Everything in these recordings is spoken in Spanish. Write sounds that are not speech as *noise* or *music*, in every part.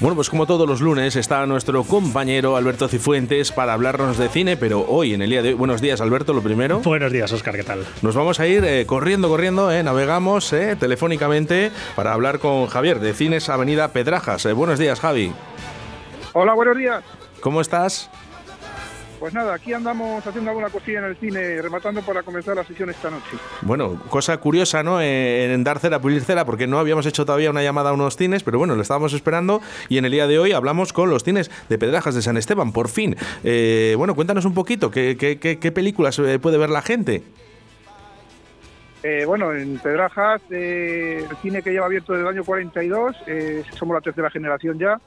Bueno, pues como todos los lunes está nuestro compañero Alberto Cifuentes para hablarnos de cine, pero hoy, en el día de hoy, buenos días Alberto, lo primero. Buenos días Oscar, ¿qué tal? Nos vamos a ir eh, corriendo, corriendo, eh, navegamos eh, telefónicamente para hablar con Javier de Cines Avenida Pedrajas. Eh, buenos días Javi. Hola, buenos días. ¿Cómo estás? Pues nada, aquí andamos haciendo alguna cosilla en el cine, rematando para comenzar la sesión esta noche. Bueno, cosa curiosa, ¿no? Eh, en dar cera, pulir cera, porque no habíamos hecho todavía una llamada a unos cines, pero bueno, lo estábamos esperando y en el día de hoy hablamos con los cines de Pedrajas de San Esteban, por fin. Eh, bueno, cuéntanos un poquito, ¿qué, qué, qué, qué películas eh, puede ver la gente? Eh, bueno, en Pedrajas, eh, el cine que lleva abierto desde el año 42, eh, somos la tercera generación ya.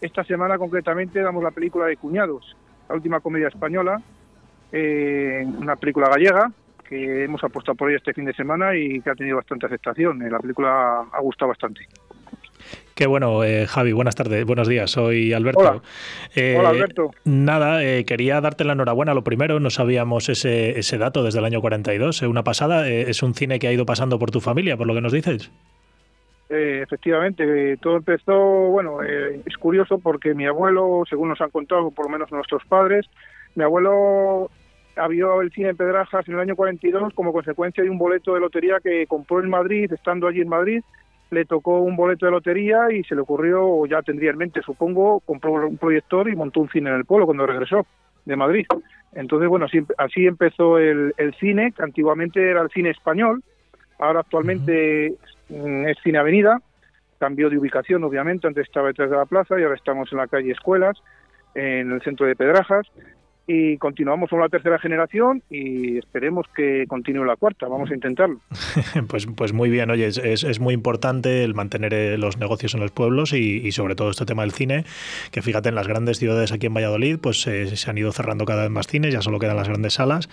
Esta semana concretamente damos la película de Cuñados, la última comedia española, eh, una película gallega que hemos apostado por ella este fin de semana y que ha tenido bastante aceptación. Eh, la película ha gustado bastante. Qué bueno, eh, Javi, buenas tardes, buenos días, soy Alberto. Hola. Eh, Hola, Alberto. Nada, eh, quería darte la enhorabuena. Lo primero, no sabíamos ese, ese dato desde el año 42, eh, una pasada. es un cine que ha ido pasando por tu familia, por lo que nos dices. Eh, efectivamente, eh, todo empezó, bueno, eh, es curioso porque mi abuelo, según nos han contado, por lo menos nuestros padres, mi abuelo vio el cine en Pedrajas en el año 42 como consecuencia de un boleto de lotería que compró en Madrid, estando allí en Madrid, le tocó un boleto de lotería y se le ocurrió, o ya tendría en mente, supongo, compró un proyector y montó un cine en el pueblo cuando regresó de Madrid. Entonces, bueno, así, así empezó el, el cine, que antiguamente era el cine español, ahora actualmente mm, es Cine Avenida, cambió de ubicación obviamente, antes estaba detrás de la plaza y ahora estamos en la calle Escuelas, en el centro de Pedrajas, y continuamos con la tercera generación y esperemos que continúe la cuarta, vamos a intentarlo. *laughs* Pues, pues muy bien, oye, es, es- muy importante el mantener eh, los negocios en los pueblos y, y sobre todo este tema del cine, que fíjate, en las grandes ciudades aquí en Valladolid, pues eh, se han ido cerrando cada vez más cines, ya solo quedan las grandes salas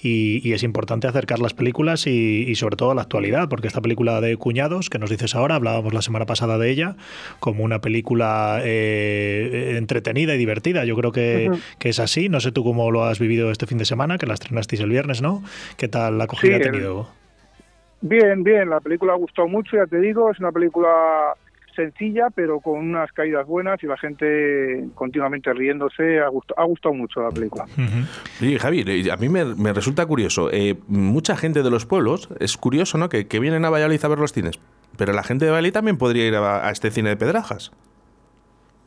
y, y es importante acercar las películas y, y sobre todo a la actualidad, porque esta película de Cuñados, que nos dices ahora, hablábamos la semana pasada de ella, como una película eh, entretenida y divertida, yo creo que, que es así, no sé tú cómo lo has vivido este fin de semana, que la estrenasteis el viernes, ¿no? ¿Qué tal la acogida Sí, ha tenido? Bien, bien, la película ha gustado mucho, ya te digo, es una película sencilla, pero con unas caídas buenas y la gente continuamente riéndose, ha gustado, ha gustado mucho la película. Ujú. Oye, Javi, eh, a mí me, me resulta curioso. eh, mucha gente de los pueblos, es curioso, ¿no? Que, que vienen a Valladolid a ver los cines. Pero la gente de Valladolid también podría ir a, a este cine de Pedrajas.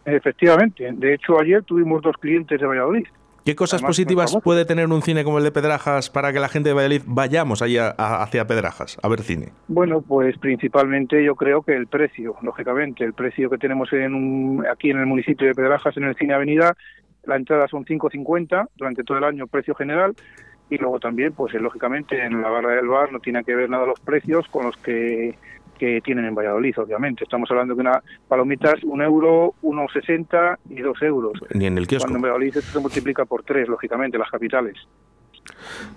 Efectivamente, de hecho ayer tuvimos dos clientes de Valladolid. ¿Qué cosas Además, positivas puede tener un cine como el de Pedrajas para que la gente de Valladolid vayamos allí a- a- hacia Pedrajas a ver cine? Bueno, pues principalmente yo creo que el precio, lógicamente, el precio que tenemos en un- aquí en el municipio de Pedrajas, en el Cine Avenida, la entrada son 5.50 durante todo el año, precio general, y luego también, pues eh, lógicamente, en la barra del bar no tiene que ver nada los precios con los que, que tienen en Valladolid, obviamente. Estamos hablando de una palomitas, un euro, 1,60 y dos euros. Ni en el kiosco. Cuando en Valladolid esto se multiplica por tres, lógicamente, las capitales.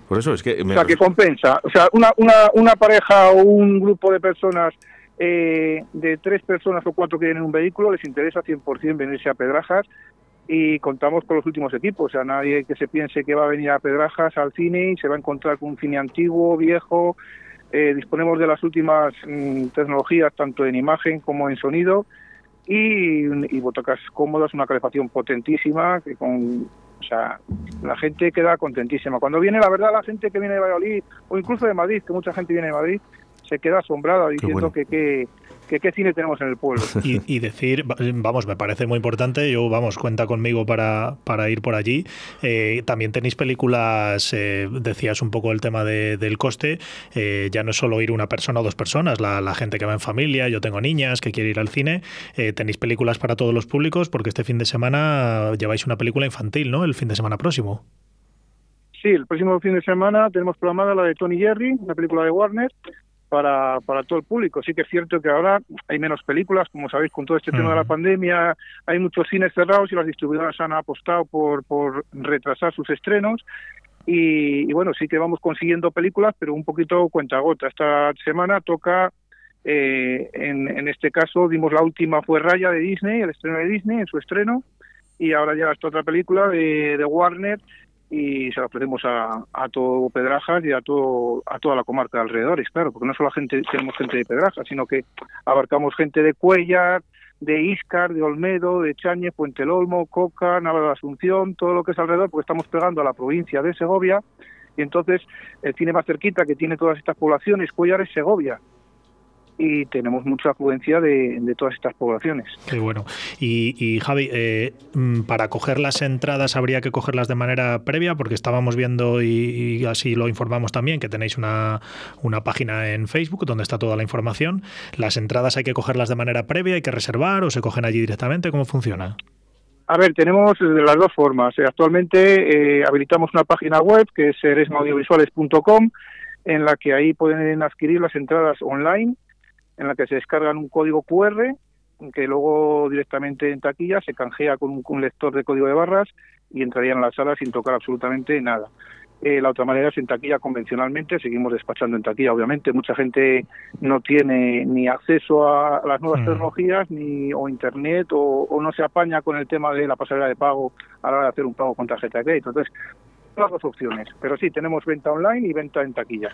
Por eso es que... me O sea, que compensa. O sea, una, una, una pareja o un grupo de personas, eh, de tres personas o cuatro que tienen un vehículo, les interesa 100% venirse a Pedrajas y contamos con los últimos equipos. O sea, nadie que se piense que va a venir a Pedrajas al cine y se va a encontrar con un cine antiguo, viejo. Eh, disponemos de las últimas mm, tecnologías, tanto en imagen como en sonido. Y, y butacas cómodas, una calefacción potentísima, que con o sea, la gente queda contentísima. Cuando viene, la verdad, la gente que viene de Valladolid, o incluso de Madrid, que mucha gente viene de Madrid, se queda asombrada diciendo bueno. que qué que qué cine tenemos en el pueblo. *laughs* Y, y decir, va- vamos, me parece muy importante, yo, vamos, cuenta conmigo para, para ir por allí. Eh, también tenéis películas, eh, decías un poco el tema de- del coste, eh, ya no es solo ir una persona o dos personas, la, la gente que va en familia, yo tengo niñas que quiere ir al cine, tenéis películas para todos los públicos porque este fin de semana lleváis una película infantil, ¿no? El fin de semana próximo. Sí, el próximo fin de semana tenemos programada la de Tony Jerry, una película de Warner, para, para todo el público. Sí que es cierto que ahora hay menos películas, como sabéis, con todo este tema de la pandemia, hay muchos cines cerrados y las distribuidoras han apostado por, por retrasar sus estrenos. Y, y bueno, sí que vamos consiguiendo películas, pero un poquito cuenta gota. Esta semana toca Eh, en, en, este caso dimos la última fue Raya de Disney, el estreno de Disney, en su estreno, y ahora llega esta otra película de, de Warner y se la ofrecemos a, a, todo Pedrajas y a todo a toda la comarca de alrededores, claro, porque no solo gente, tenemos gente de Pedrajas, sino que abarcamos gente de Cuellar, de Iscar, de Olmedo, de Chañe, Puente el Olmo, Coca, Nava de Asunción, todo lo que es alrededor, porque estamos pegando a la provincia de Segovia. Y entonces el cine más cerquita que tiene todas estas poblaciones, Cuellar es Segovia y tenemos mucha afluencia de, de, todas estas poblaciones. Qué bueno. Y, y Javi, eh, mm, para coger las entradas habría que cogerlas de manera previa, porque estábamos viendo y, y, así lo informamos también, que tenéis una, una página en Facebook donde está toda la información. ¿Las entradas hay que cogerlas de manera previa, hay que reservar o se cogen allí directamente? ¿Cómo funciona? A ver, tenemos de las dos formas. Actualmente eh, habilitamos una página web que es eresmaaudiovisuales.com en la que ahí pueden adquirir las entradas online en la que se descargan un código QR que luego directamente en taquilla se canjea con un, un lector de código de barras y entrarían a la sala sin tocar absolutamente nada. Eh, la otra manera es en taquilla convencionalmente, seguimos despachando en taquilla, obviamente. Mucha gente no tiene ni acceso a las nuevas mm. tecnologías ni o internet o, o, no se apaña con el tema de la pasarela de pago a la hora de hacer un pago con tarjeta de crédito. Entonces, las dos opciones. Pero sí, tenemos venta online y venta en taquilla.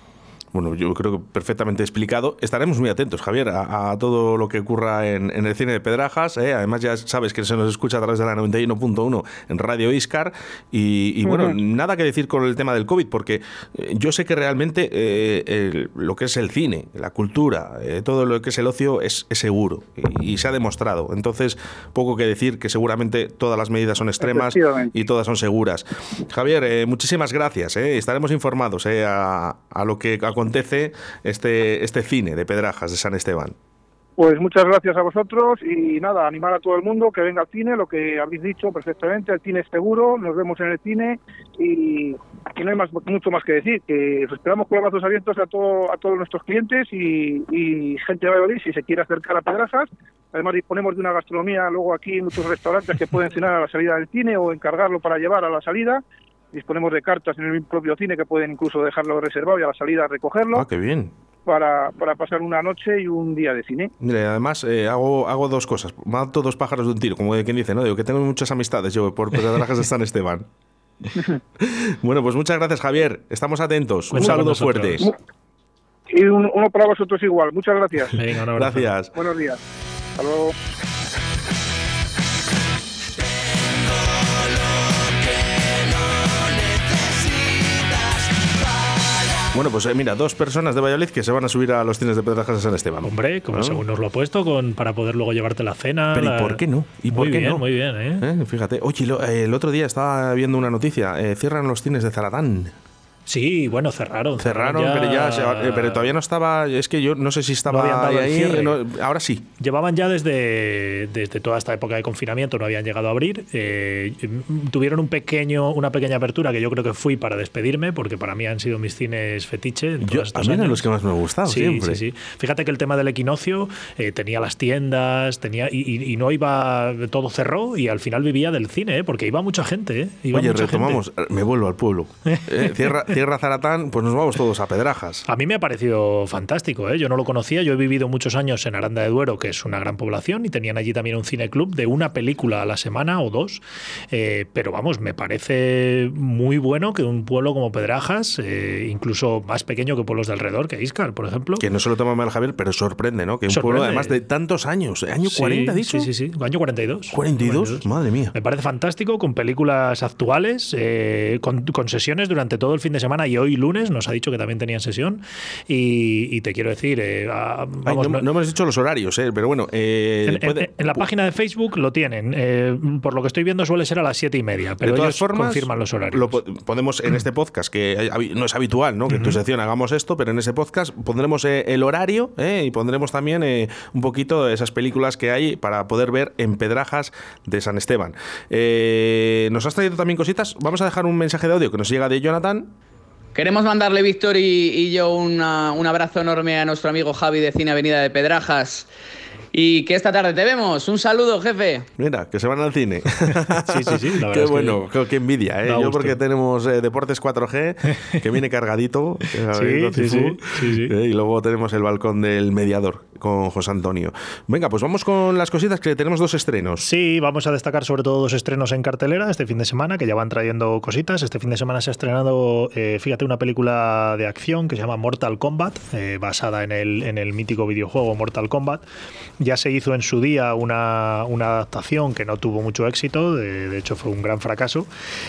Bueno, yo creo que perfectamente explicado. Estaremos muy atentos, Javier, a, a todo lo que ocurra en, en, el cine de Pedrajas. ¿eh? Además, ya sabes que se nos escucha a través de la 91.1 en Radio Iscar. Y, y bueno, uh -huh. nada que decir con el tema del COVID, porque eh, yo sé que realmente eh, el, lo que es el cine, la cultura, eh, todo lo que es el ocio es, es seguro y, y, se ha demostrado. Entonces, poco que decir que seguramente todas las medidas son extremas y todas son seguras. Javier, eh, muchísimas gracias. Estaremos informados a, a lo que acontece este, este cine de Pedrajas de San Esteban. Pues muchas gracias a vosotros y nada, animar a todo el mundo que venga al cine, lo que habéis dicho perfectamente, el cine es seguro, nos vemos en el cine y no hay más, mucho más que decir, que esperamos con los brazos abiertos a, todo, a todos nuestros clientes y, y gente de Valladolid si se quiere acercar a Pedrajas. Además disponemos de una gastronomía luego aquí muchos restaurantes que pueden cenar a la salida del cine o encargarlo para llevar a la salida disponemos de cartas en el propio cine que pueden incluso dejarlo reservado y a la salida recogerlo. Ah, qué bien. Para, para pasar una noche y un día de cine. Mire, además eh, hago, hago dos cosas. Mato dos pájaros de un tiro, como de quien dice, ¿no? Digo que tengo muchas amistades yo por Pedrajas de San Esteban. *laughs* bueno, pues muchas gracias, Javier. Estamos atentos. Un saludo fuerte. Y un, uno para vosotros igual. Muchas gracias. Venga, gracias. Buenos días. Hasta luego. Bueno, pues eh, mira, dos personas de Valladolid que se van a subir a los cines de Pedrajas de San Esteban. Hombre, como ¿no? según nos lo he puesto, con, para poder luego llevarte la cena. Pero la... ¿y por qué no? ¿Y muy por qué bien, no? Muy bien, ¿eh? ¿Eh? Fíjate. Oye, lo, eh, el otro día estaba viendo una noticia. Eh, cierran los cines de Zaratán. Sí, bueno, cerraron. Cerraron, pero ya, eh, pero todavía no estaba. Es que yo no sé si estaba no ahí. No, ahora sí. Llevaban ya desde, desde toda esta época de confinamiento, no habían llegado a abrir. Eh, tuvieron un pequeño, una pequeña apertura que yo creo que fui para despedirme, porque para mí han sido mis cines fetiche. Yo, a mí eran los que más me han gustado, sí, siempre. Sí, sí. Fíjate que el tema del equinoccio eh, tenía las tiendas, tenía y, y, y, no iba. Todo cerró y al final vivía del cine, ¿eh? porque iba mucha gente. ¿eh? Iba Oye, mucha retomamos. Gente. Me vuelvo al pueblo. *laughs* cierra, cierra Zaratán pues nos vamos todos a Pedrajas. A mí me ha parecido fantástico, ¿eh? yo no lo conocía, yo he vivido muchos años en Aranda de Duero, que es una gran población, y tenían allí también un cineclub de una película a la semana o dos, eh, pero vamos, me parece muy bueno que un pueblo como Pedrajas, eh, incluso más pequeño que pueblos de alrededor, que Iscar, por ejemplo. Que no se lo toma mal Javier, pero sorprende, ¿no? Que un sorprende. pueblo además de tantos años, año sí, 40, dicho. Sí, sí, sí, año 42. 42, 42. madre mía. Me parece fantástico, con películas actuales, eh, con, con sesiones durante todo el fin de semana y hoy lunes nos ha dicho que también tenían sesión. Y, y te quiero decir, eh, vamos, Ay, no, no, hemos dicho los horarios, eh, pero bueno. Eh, en, puede... en, en, la página de Facebook lo tienen. Eh, por lo que estoy viendo, suele ser a las siete y media, pero de todas ellos formas, confirman los horarios. Lo podemos en este podcast, que no es habitual ¿no? que en tu sección hagamos esto, pero en ese podcast pondremos eh, el horario eh, y pondremos también un poquito esas películas que hay para poder ver en Pedrajas de San Esteban. nos has traído también cositas. Vamos a dejar un mensaje de audio que nos llega de Jonathan. Queremos mandarle, Víctor y, yo, un abrazo enorme a nuestro amigo Javi de Cine Avenida de Pedrajas y que esta tarde te vemos. Un saludo, jefe. Mira, que se van al cine. *laughs* sí, sí, sí. *laughs* qué bueno, qué, envidia. ¿eh? Yo porque tenemos eh, Deportes 4G, *laughs* que viene cargadito. sí, sí, sí, ¿eh? y luego tenemos el balcón del mediador con José Antonio. Venga, pues vamos con las cositas que tenemos dos estrenos. Sí, vamos a destacar sobre todo dos estrenos en cartelera este fin de semana, que ya van trayendo cositas. Este fin de semana se ha estrenado, eh, fíjate, una película de acción que se llama Mortal Kombat, eh, basada en el, en el mítico videojuego Mortal Kombat. Ya se hizo en su día una, adaptación que no tuvo mucho éxito, de, hecho fue un gran fracaso.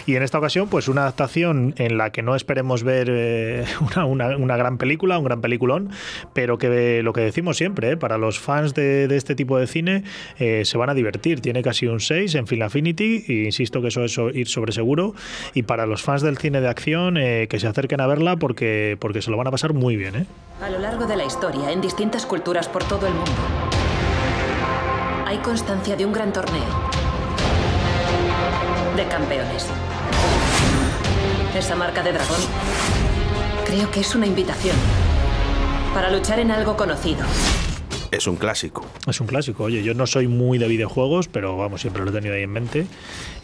Y en esta ocasión, pues una adaptación en la que no esperemos ver eh, *laughs* una, una gran película, un gran peliculón, pero que lo que decimos siempre, ¿eh? para los fans de, este tipo de cine eh, se van a divertir. Tiene casi un 6 en Film Affinity, e insisto que eso es ir sobre seguro. Y para los fans del cine de acción, eh, que se acerquen a verla porque, porque se lo van a pasar muy bien. A lo largo de la historia, en distintas culturas por todo el mundo, hay constancia de un gran torneo de campeones. Esa marca de dragón creo que es una invitación para luchar en algo conocido. Es un clásico. Es un clásico. Oye, yo no soy muy de videojuegos, pero vamos, siempre lo he tenido ahí en mente.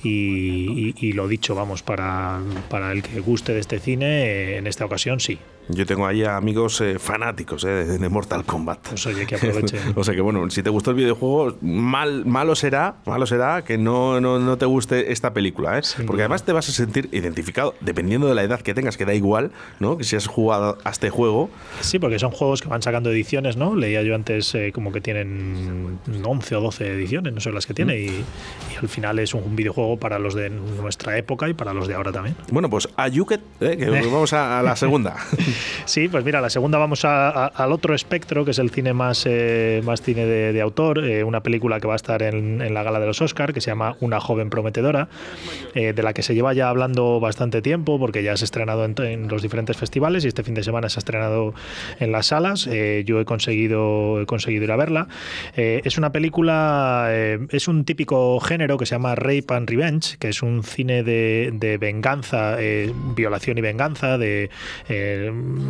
Y, y lo dicho, vamos, para, para el que guste de este cine, en esta ocasión sí. Yo tengo ahí amigos eh, fanáticos eh, de Mortal Kombat. Pues oye, que aproveche. *laughs* o sea que bueno, si te gustó el videojuego, mal, malo será, malo será que no, no, no te guste esta película, ¿eh? Porque además te vas a sentir identificado, dependiendo de la edad que tengas, que da igual, ¿no? Que si has jugado a este juego. Sí, porque son juegos que van sacando ediciones, ¿no? Leía yo antes eh, como que tienen 11 o 12 ediciones, no sé las que tiene, y, al final es un videojuego para los de nuestra época y para los de ahora también. Bueno, pues a Yuket, que *laughs* vamos a la segunda. *laughs* Sí, pues mira, la segunda vamos al otro espectro, que es el cine más, eh, más cine de, autor, eh, una película que va a estar en, la gala de los Oscar, que se llama Una joven prometedora, eh, de la que se lleva ya hablando bastante tiempo, porque ya se ha estrenado en, los diferentes festivales y este fin de semana se ha estrenado en las salas. yo he conseguido, he conseguido ir a verla. es una película, es un típico género que se llama Rape and Revenge, que es un cine de, de venganza, violación y venganza, de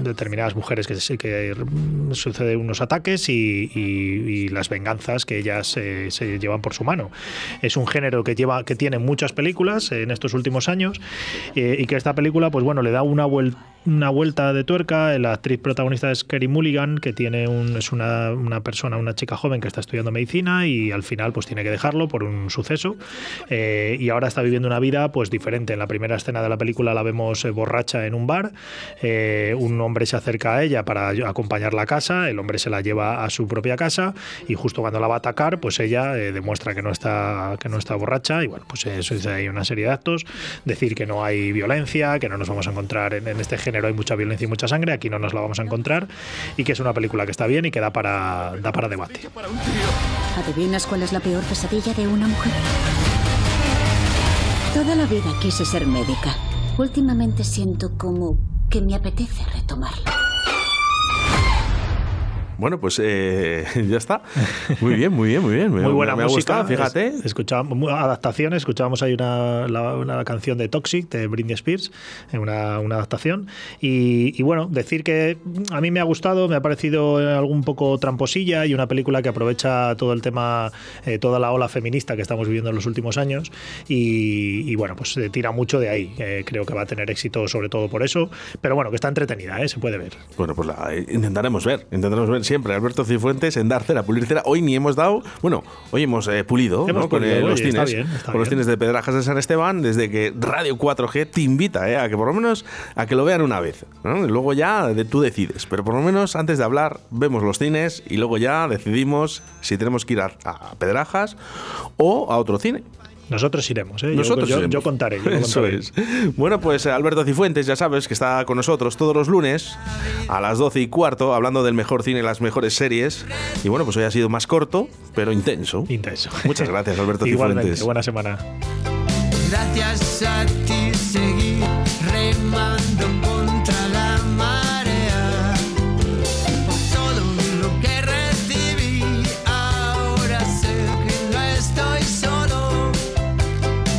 determinadas mujeres que, que suceden unos ataques y, las venganzas que ellas eh, se llevan por su mano. Es un género que lleva que tiene muchas películas en estos últimos años eh, y que esta película pues bueno le da una vuelta una vuelta de tuerca. La actriz protagonista es Kerry Mulligan, que tiene un, es una, una, persona, una chica joven que está estudiando medicina y al final pues tiene que dejarlo por un suceso. Eh, y ahora está viviendo una vida pues diferente. En la primera escena de la película la vemos borracha en un bar. Un hombre se acerca a ella para acompañarla a casa. El hombre se la lleva a su propia casa y justo cuando la va a atacar, pues ella demuestra que no está que no está borracha y bueno, pues eso dice hay una serie de actos. Decir que no hay violencia, que no nos vamos a encontrar en, en este género hay mucha violencia y mucha sangre, aquí no nos la vamos a encontrar y que es una película que está bien y que da para, da para debate. ¿Adivinas cuál es la peor pesadilla de una mujer? Toda la vida quise ser médica. Últimamente siento como que me apetece retomarla. Bueno, pues eh, *laughs* ya está. *laughs* Muy bien, muy bien, muy bien. Muy buena me, música, ha fíjate. escuchábamos adaptaciones, escuchábamos ahí una, una, canción de Toxic de Britney Spears, una, una adaptación. Y, bueno, decir que a mí me ha gustado, me ha parecido algo un poco tramposilla y una película que aprovecha todo el tema, eh, toda la ola feminista que estamos viviendo en los últimos años. Y, bueno, pues se tira mucho de ahí. Eh, creo que va a tener éxito sobre todo por eso. Pero bueno, que está entretenida, se puede ver. Bueno, pues la intentaremos ver, intentaremos ver siempre, Alberto Cifuentes, en dar cera, pulir cera. Hoy ni hemos dado, bueno, hoy hemos eh, pulido, con los cines, con los cines de Pedrajas de San Esteban, desde que Radio 4G te invita eh, a que por lo menos a que lo vean una vez. Luego ya de, tú decides, pero por lo menos antes de hablar vemos los cines y luego ya decidimos si tenemos que ir a, a Pedrajas o a otro cine. Nosotros iremos, ¿eh? Nosotros yo, iremos. yo, *laughs* contaré. Eso es. Bueno, pues Alberto Cifuentes, ya sabes que está con nosotros todos los lunes a las 12 y cuarto, hablando del mejor cine y las mejores series. Y bueno, pues hoy ha sido más corto, pero intenso. Intenso. Muchas gracias, Alberto *laughs* Igualmente, Buena semana. Gracias a ti